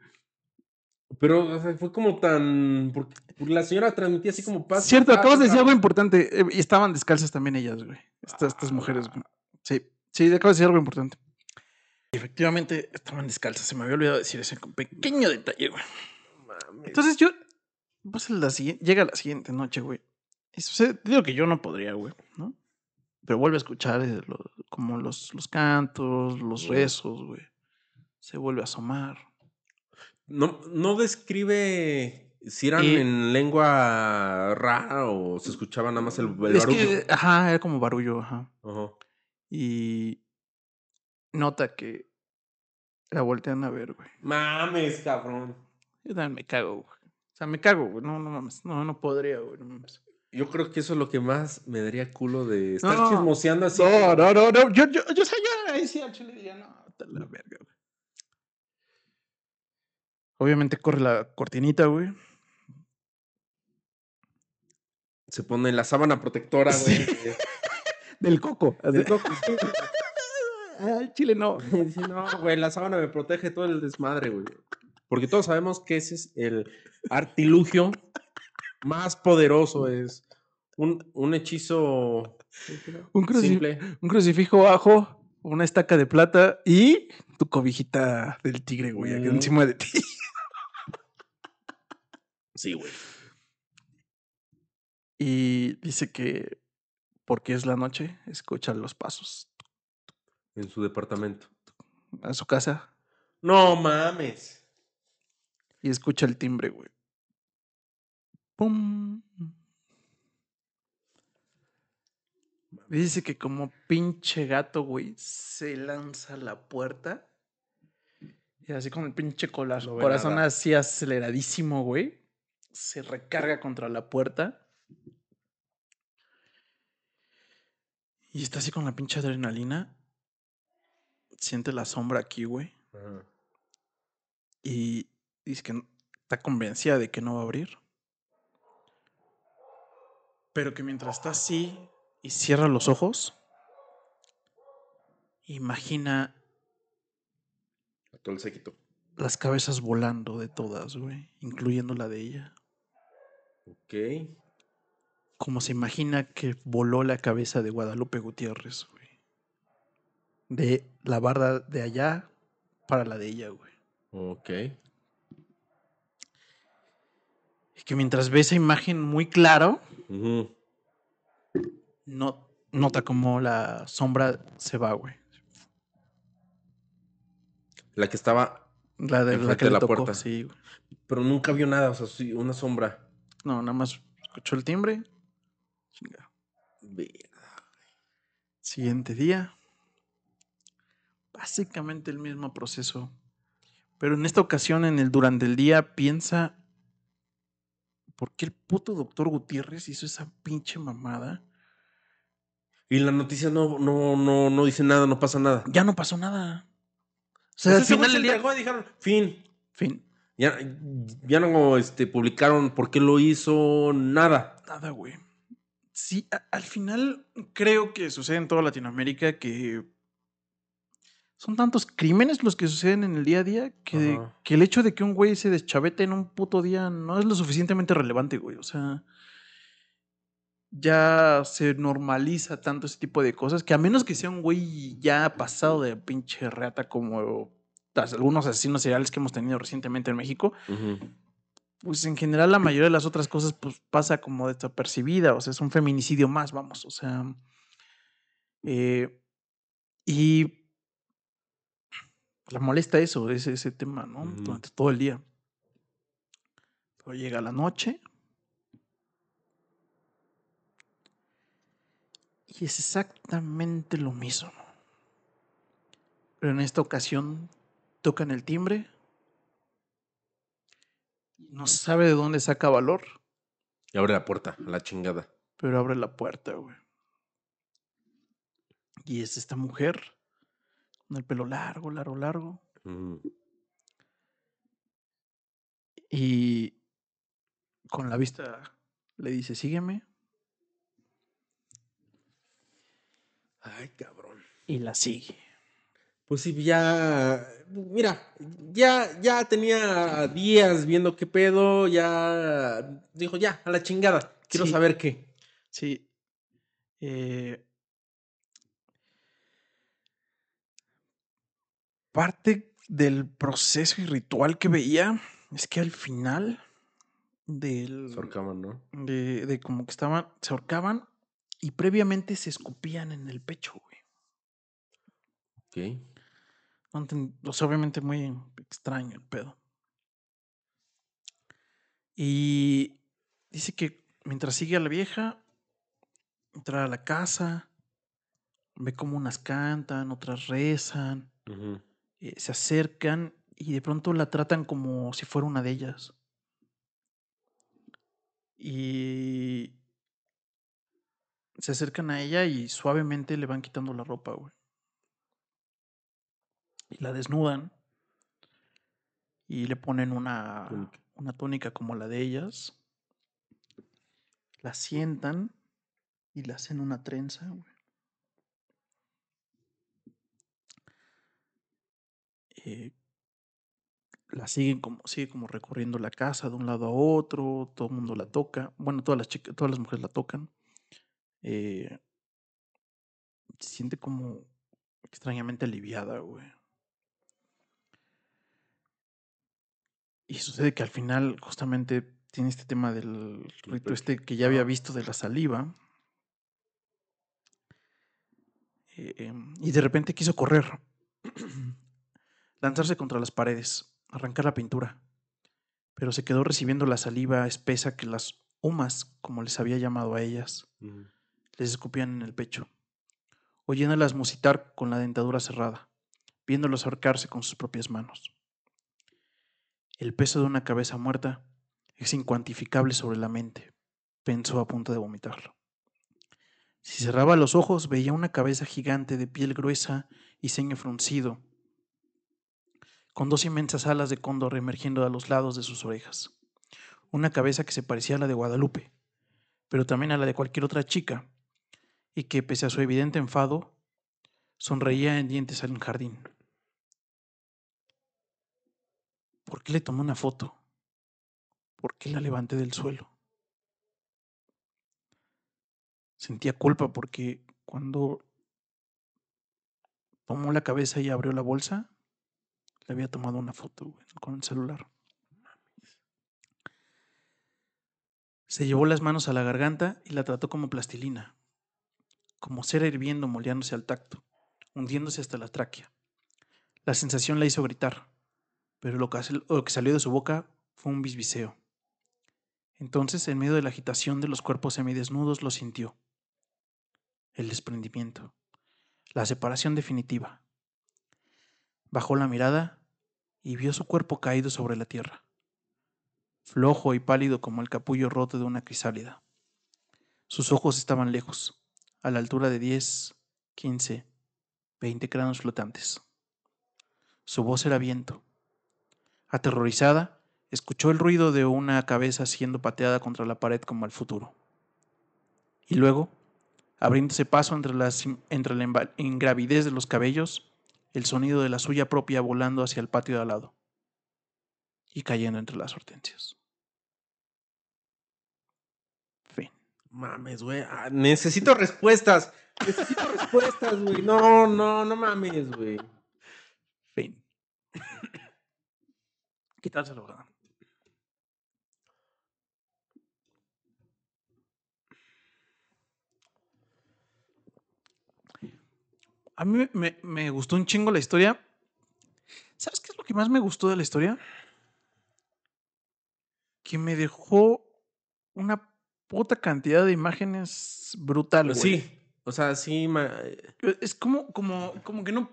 Pero o sea, fue como tan. Porque la señora transmitía así como paz. Cierto, paz, acabas de decir algo importante. eh, Y estaban descalzas también ellas, güey. Estas, estas mujeres, güey. Sí, sí, acabas de decir algo importante. Efectivamente, estaban descalzas. Se me había olvidado decir ese pequeño detalle, güey. Mames. Entonces yo. Pues la siguiente, llega la siguiente noche, güey. Y sucede- digo que yo no podría, güey, ¿no? Pero vuelve a escuchar eh, lo- como los, los cantos, los rezos, güey. Se vuelve a asomar. No, no describe si eran en lengua rara o se escuchaba nada más el, el es barullo. que, ajá, era como barullo, ajá. Ajá. Y nota que la voltean a ver, güey. Mames, cabrón. Yo también me cago, güey. O sea, me cago, güey. No, no mames. No, no podría, güey. No mames. Yo creo que eso es lo que más me daría culo de estar No. chismoseando así. No, no, no, no. Yo, yo, yo, yo ahí sí al chile diría, no, te la verga, güey. Obviamente corre la cortinita, güey. Se pone la sábana protectora, güey. Del coco. De coco, sí. Al chile no. No, güey, la sábana me protege todo el desmadre, güey. Porque todos sabemos que ese es el artilugio más poderoso. Es un, un hechizo Un, cruci- simple. un crucifijo abajo, una estaca de plata y tu cobijita del tigre, güey, aquí Mm. encima de ti. Sí, güey. Y dice que porque es la noche, escucha los pasos En su departamento. a su casa No mames. Y escucha el timbre, güey. ¡Pum! Dice que como pinche gato, güey, se lanza a la puerta. Y así con el pinche No corazón nada. así aceleradísimo, güey. Se recarga contra la puerta. Y está así con la pinche adrenalina. Siente la sombra aquí, güey. Y dice que está convencida de que no va a abrir. Pero que mientras está así y cierra los ojos, imagina A todo el séquito. las cabezas volando de todas, güey, incluyendo la de ella. Ok. Como se imagina que voló la cabeza de Guadalupe Gutiérrez, güey. De la barda de allá para la de ella, güey. Ok. Y que mientras ve esa imagen muy claro, no, nota como la sombra se va, güey. La que estaba, La de la que de la tocó, puerta. sí, güey. pero nunca vio nada, o sea, sí, una sombra. No, nada más escuchó el timbre. Chinga. Siguiente día. Básicamente el mismo proceso. Pero en esta ocasión, en el durante el día, piensa. ¿Por qué el puto doctor Gutiérrez hizo esa pinche mamada? Y la noticia no, no, no, no dice nada, no pasa nada. Ya no pasó nada. O sea, sea, al final se día. y dijeron, fin. Fin. Ya, ya no este, publicaron por qué lo hizo, nada. Nada, güey. Sí, a- al final creo que sucede en toda Latinoamérica que son tantos crímenes los que suceden en el día a día que, que el hecho de que un güey se deschavete en un puto día no es lo suficientemente relevante, güey. O sea, ya se normaliza tanto ese tipo de cosas que a menos que sea un güey ya pasado de pinche reata como algunos asesinos seriales que hemos tenido recientemente en México, pues en general la mayoría de las otras cosas pues pasa como desapercibida, o sea, es un feminicidio más, vamos, o sea, eh, y la molesta eso, ese, ese tema, ¿no? Durante todo el día. Pero llega la noche y es exactamente lo mismo. Pero en esta ocasión tocan el timbre no sabe de dónde saca valor, Y abre la puerta, la chingada. pero abre la puerta, güey. Y es esta mujer el pelo largo, largo, largo. Y con la vista le dice, sígueme. Ay, cabrón. Y la sigue. Pues sí, ya. Mira, ya, ya tenía días viendo qué pedo, ya. Dijo, ya, a la chingada. Quiero Sí. saber qué. Sí. Eh, parte del proceso y ritual que veía es que al final del, Se ahorcaban, ¿no? de, de como que estaban, se ahorcaban y previamente se escupían en el pecho, güey. Ok. O sea, obviamente muy extraño el pedo. Y dice que mientras sigue a la vieja, entra a la casa, ve como unas cantan, otras rezan, Ujú. Eh, se acercan y de pronto la tratan como si fuera una de ellas. Y se acercan a ella y suavemente le van quitando la ropa, güey. Y la desnudan y le ponen una Túnica. una túnica como la de ellas. La sientan y le hacen una trenza, güey. Eh, la siguen como, sigue como recorriendo la casa de un lado a otro, todo el mundo la toca. Bueno, todas las chicas, todas las mujeres la tocan. Eh, se siente como extrañamente aliviada, güey. Y sucede que al final justamente tiene este tema del rito este que ya había visto de la saliva. Eh, em, y de repente quiso correr, lanzarse contra las paredes, arrancar la pintura. Pero se quedó recibiendo la saliva espesa que las humas, como les había llamado a ellas, les escupían en el pecho, oyéndolas musitar con la dentadura cerrada, viéndolos ahorcarse con sus propias manos. El peso de una cabeza muerta es incuantificable sobre la mente, pensó a punto de vomitarlo. Si cerraba los ojos veía una cabeza gigante de piel gruesa y ceño fruncido, con dos inmensas alas de cóndor emergiendo a los lados de sus orejas. Una cabeza que se parecía a la de Guadalupe, pero también a la de cualquier otra chica, y que, pese a su evidente enfado, sonreía en dientes al jardín. ¿Por qué le tomé una foto? ¿Por qué la levanté del suelo? Sentía culpa porque cuando tomó la cabeza y abrió la bolsa, le había tomado una foto con el celular. Se llevó las manos a la garganta y la trató como plastilina, como cera hirviendo moldeándose al tacto, hundiéndose hasta la tráquea. La sensación la hizo gritar, pero lo que, hace- lo que salió de su boca fue un bisbiseo. Entonces, en medio de la agitación de los cuerpos semidesnudos, lo sintió. El desprendimiento, la separación definitiva. Bajó la mirada y vio su cuerpo caído sobre la tierra, flojo y pálido como el capullo roto de una crisálida. Sus ojos estaban lejos, a la altura de 10, 15, 20 cráneos flotantes. Su voz era viento. Aterrorizada, escuchó el ruido de una cabeza siendo pateada contra la pared como al futuro. Y luego, abriéndose paso entre, entre la ingravidez de los cabellos, el sonido de la suya propia volando hacia el patio de al lado y cayendo entre las hortensias. Fin. Mames, güey. Ah, necesito respuestas. Necesito respuestas, güey. No, no, no mames, güey. Fin. Quitárselo, A mí me, gustó un chingo la historia. ¿Sabes qué es lo que más me gustó de la historia? Que me dejó una puta cantidad de imágenes brutal, güey. Sí. O sea, sí. ma- Es como, como, como que no.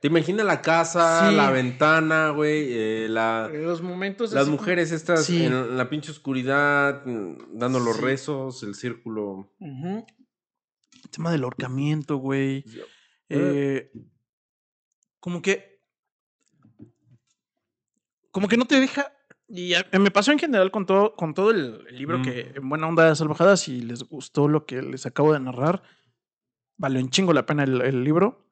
Te imaginas la casa, Sí. la ventana, güey. eh, la, Los momentos. las como- mujeres estas Sí. en la pinche oscuridad, mm, dando los Sí. rezos, el círculo. El tema del ahorcamiento, güey. Eh, como que. Como que no te deja. Y a- me pasó en general con todo, con todo el, el libro Mm. que en buena onda de salvajadas, si les gustó lo que les acabo de narrar, vale un chingo la pena el, el libro.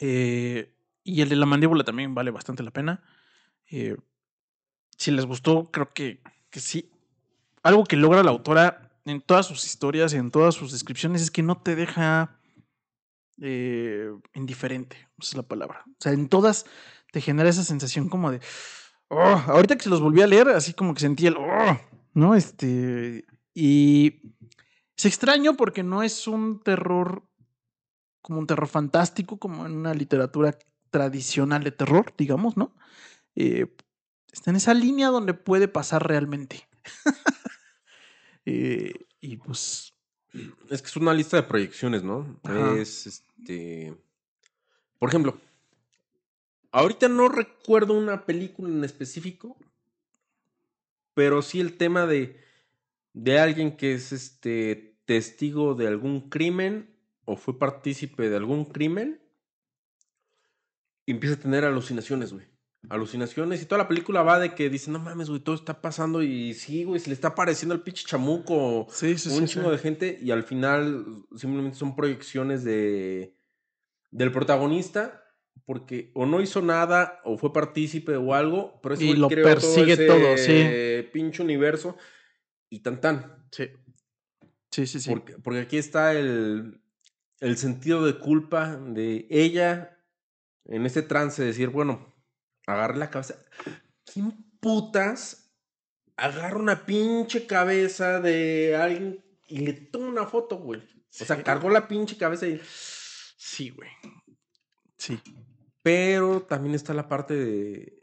Eh, y el de la mandíbula también vale bastante la pena. Eh, si les gustó, creo que, que sí. Algo que logra la autora en todas sus historias y en todas sus descripciones es que no te deja eh, indiferente, esa es la palabra. O sea, en todas te genera esa sensación como de. "Oh", ahorita que se los volví a leer, así como que sentí el. "Oh", ¿No? Este. Y. Es extraño porque no es un terror. Como un terror fantástico, como en una literatura tradicional de terror, digamos, ¿no? Eh, está en esa línea donde puede pasar realmente. Eh, y pues. Es que es una lista de proyecciones, ¿no? Ajá. Es este. Por ejemplo, ahorita no recuerdo una película en específico, pero sí el tema de, de alguien que es este testigo de algún crimen o fue partícipe de algún crimen y empieza a tener alucinaciones, güey. Alucinaciones y toda la película va de que dice, no mames, güey, todo está pasando y sí, güey, se le está apareciendo el pinche chamuco Sí, sí, un sí, chingo de gente y al final simplemente son proyecciones de del protagonista porque o no hizo nada o fue partícipe o algo, pero ese Y lo creó persigue todo, ese pinche universo y tan tan. Sí. Sí, sí, sí. Porque, porque aquí está el, el sentido de culpa de ella en este trance de decir, bueno, agarré la cabeza. ¿Quién putas agarra una pinche cabeza de alguien y le toma una foto, güey? O sea, Sí. cargó la pinche cabeza y... Sí, güey. Sí. Pero también está la parte de...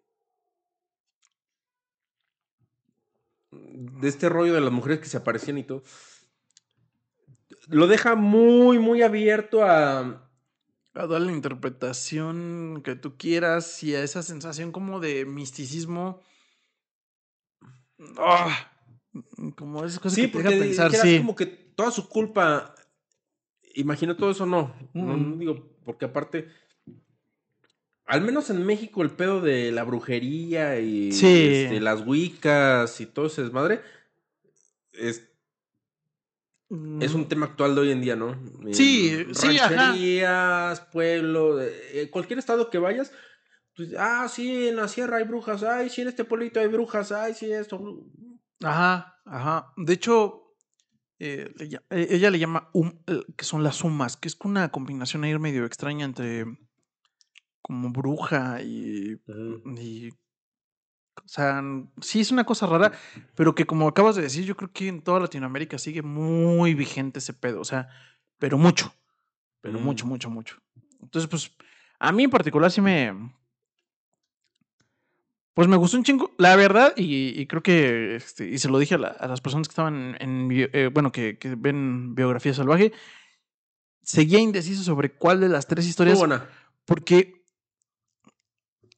De este rollo de las mujeres que se aparecían y todo. Lo deja muy, muy abierto a... A dar la interpretación que tú quieras y a esa sensación como de misticismo. Ah, como esas cosas Sí, que te porque dejan pensar, sí. como que toda su culpa. Imagino todo eso, no. No, no Mm. digo, porque aparte. Al menos en México, el pedo de la brujería y Sí. este, las wicas y todo ese desmadre. Es, es un Mm, tema actual de hoy en día, ¿no? Sí, sí, ajá. Rancherías, pueblo, eh, cualquier estado que vayas. Pues, ah, sí, en la sierra hay brujas. Ay, sí, en este pueblito hay brujas. Ay, sí, esto. Ajá, ajá. De hecho, eh, ella le llama um, eh, que son las humas, que es una combinación ahí medio extraña entre como bruja y, y o sea, sí es una cosa rara, pero que como acabas de decir, yo creo que en toda Latinoamérica sigue muy vigente ese pedo, o sea, pero mucho, pero Mm. mucho, mucho, mucho. Entonces, pues, a mí en particular sí me, pues me gustó un chingo, la verdad, y, y creo que, este, y se lo dije a, la- a las personas que estaban en, eh, bueno, que, que ven Biografía Salvaje, seguía indeciso sobre cuál de las tres historias, buena. porque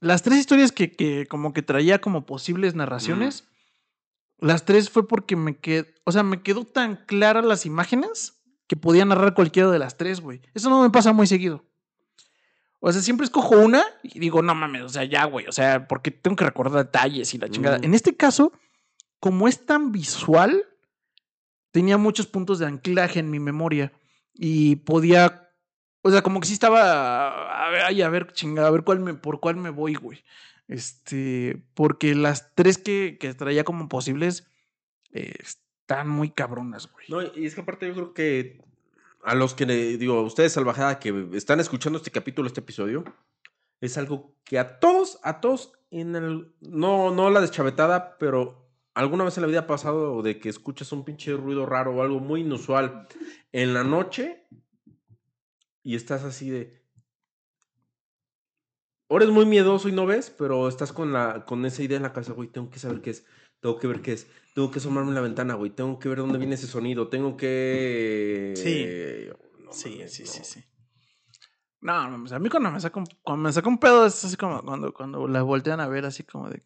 las tres historias que, que como que traía como posibles narraciones, las tres fue porque me quedó, o sea, me quedó tan claras las imágenes que podía narrar cualquiera de las tres, güey. Eso no me pasa muy seguido. O sea, siempre escojo una y digo, no mames, o sea, ya, güey, o sea, porque tengo que recordar detalles y la chingada. Mm. En este caso, como es tan visual, tenía muchos puntos de anclaje en mi memoria y podía, o sea, como que sí estaba, a ver, ay, a ver, chingada, a ver cuál me, por cuál me voy, güey. Este, porque las tres que, que traía como posibles eh, están muy cabronas, güey. No, y es que aparte yo creo que a los que le digo, a ustedes salvajada que están escuchando este capítulo, este episodio, es algo que a todos, a todos, en el, no, no la deschavetada, pero alguna vez en la vida ha pasado de que escuchas un pinche ruido raro o algo muy inusual en la noche y estás así de... Ahora es muy miedoso y no ves, pero estás con, la, con esa idea en la cabeza, güey, tengo que saber qué es, tengo que ver qué es, tengo que asomarme en la ventana, güey, tengo que ver dónde viene ese sonido, tengo que... Sí. No Sí, mames, sí, no. sí, sí. No, a mí cuando me saca un, cuando me saca un pedo es así como cuando, cuando la voltean a ver así como de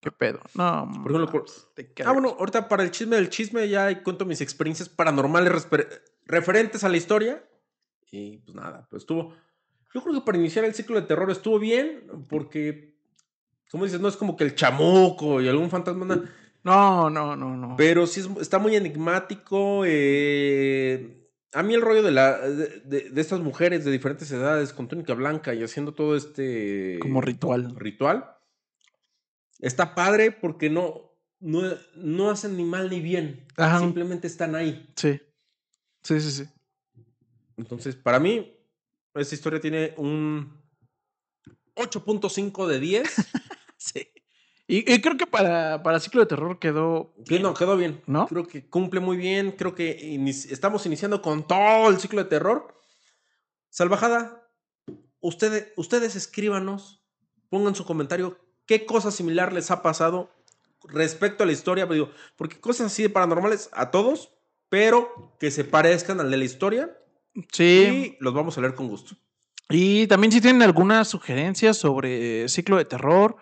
¿qué pedo? No, Por ejemplo, por- te Ah, bueno, ahorita para el chisme del chisme ya cuento mis experiencias paranormales referentes a la historia. Y pues nada, pues estuvo. Yo creo que para iniciar el ciclo de terror estuvo bien, porque, como dices, no es como que el chamuco y algún fantasma, No, no, no, no. pero sí es- está muy enigmático. eh, a mí el rollo de, la, de, de- de estas mujeres de diferentes edades con túnica blanca y haciendo todo este. Como ritual. ritual. Está padre porque no, no, no hacen ni mal ni bien. Ajá. Simplemente están ahí. Sí. Sí, sí, sí. Entonces, para mí, esta historia tiene un 8.5 de 10. Sí. Y, y creo que para, para ciclo de terror quedó. que no, quedó bien. ¿No? Creo que cumple muy bien. Creo que inici- estamos iniciando con todo el ciclo de terror. Salvajada, ustedes, ustedes escríbanos, pongan su comentario. qué cosa similar les ha pasado respecto a la historia. Digo, porque cosas así de paranormales a todos, pero que se parezcan al de la historia. Sí. Y los vamos a leer con gusto. Y también si tienen algunas sugerencias sobre ciclo de terror,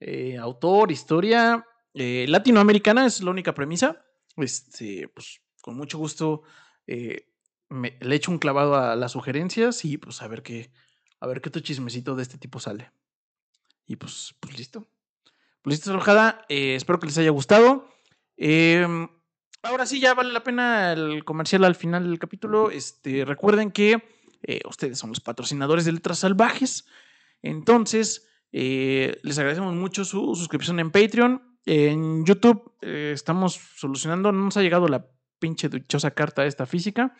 eh, autor, historia eh, latinoamericana, es la única premisa. Este, pues con mucho gusto eh, me, le echo un clavado a las sugerencias y pues a ver qué, a ver qué otro chismecito de este tipo sale. Y pues, pues listo. Pues listo, Salvajada. espero que les haya gustado. Em, ahora sí, ya vale la pena el comercial al final del capítulo. Este, recuerden que eh, ustedes son los patrocinadores de Letras Salvajes. Entonces, eh, les agradecemos mucho su suscripción en Patreon. En YouTube eh, estamos solucionando, no nos ha llegado la pinche dichosa carta esta física,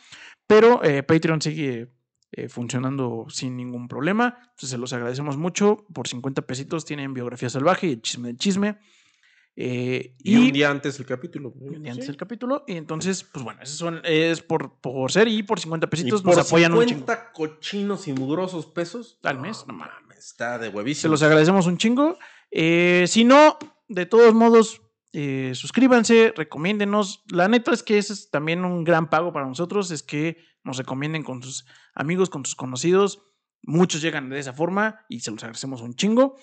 pero Patreon sigue funcionando sin ningún problema. Entonces, se los agradecemos mucho. Por 50 pesitos tienen biografía salvaje y el chisme del chisme. Eh, y, un día antes el capítulo. un día antes el capítulo. Y entonces, pues bueno, eso son, es por, por ser y por 50 pesitos nos apoyan 50 cochinos y mugrosos pesos al mes. No, mames, está de huevísimo. Se los agradecemos un chingo. Eh, si no, de todos modos, eh, suscríbanse, recomiéndenos. La neta es que ese es también un gran pago para nosotros, es que nos recomienden con sus amigos, con sus conocidos. Muchos llegan de esa forma y se los agradecemos un chingo.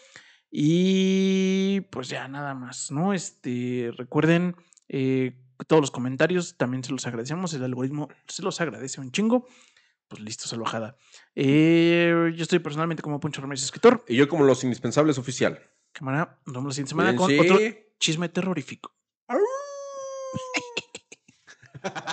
Y pues ya nada más, ¿no? Este, recuerden eh, todos los comentarios, también se los agradecemos, el algoritmo se los agradece un chingo. Pues listo, salvajada. Eh, yo estoy personalmente como Poncho Ramírez, escritor. Y yo como los indispensables oficial. Cámara, nos vemos la siguiente semana con otro chisme terrorífico.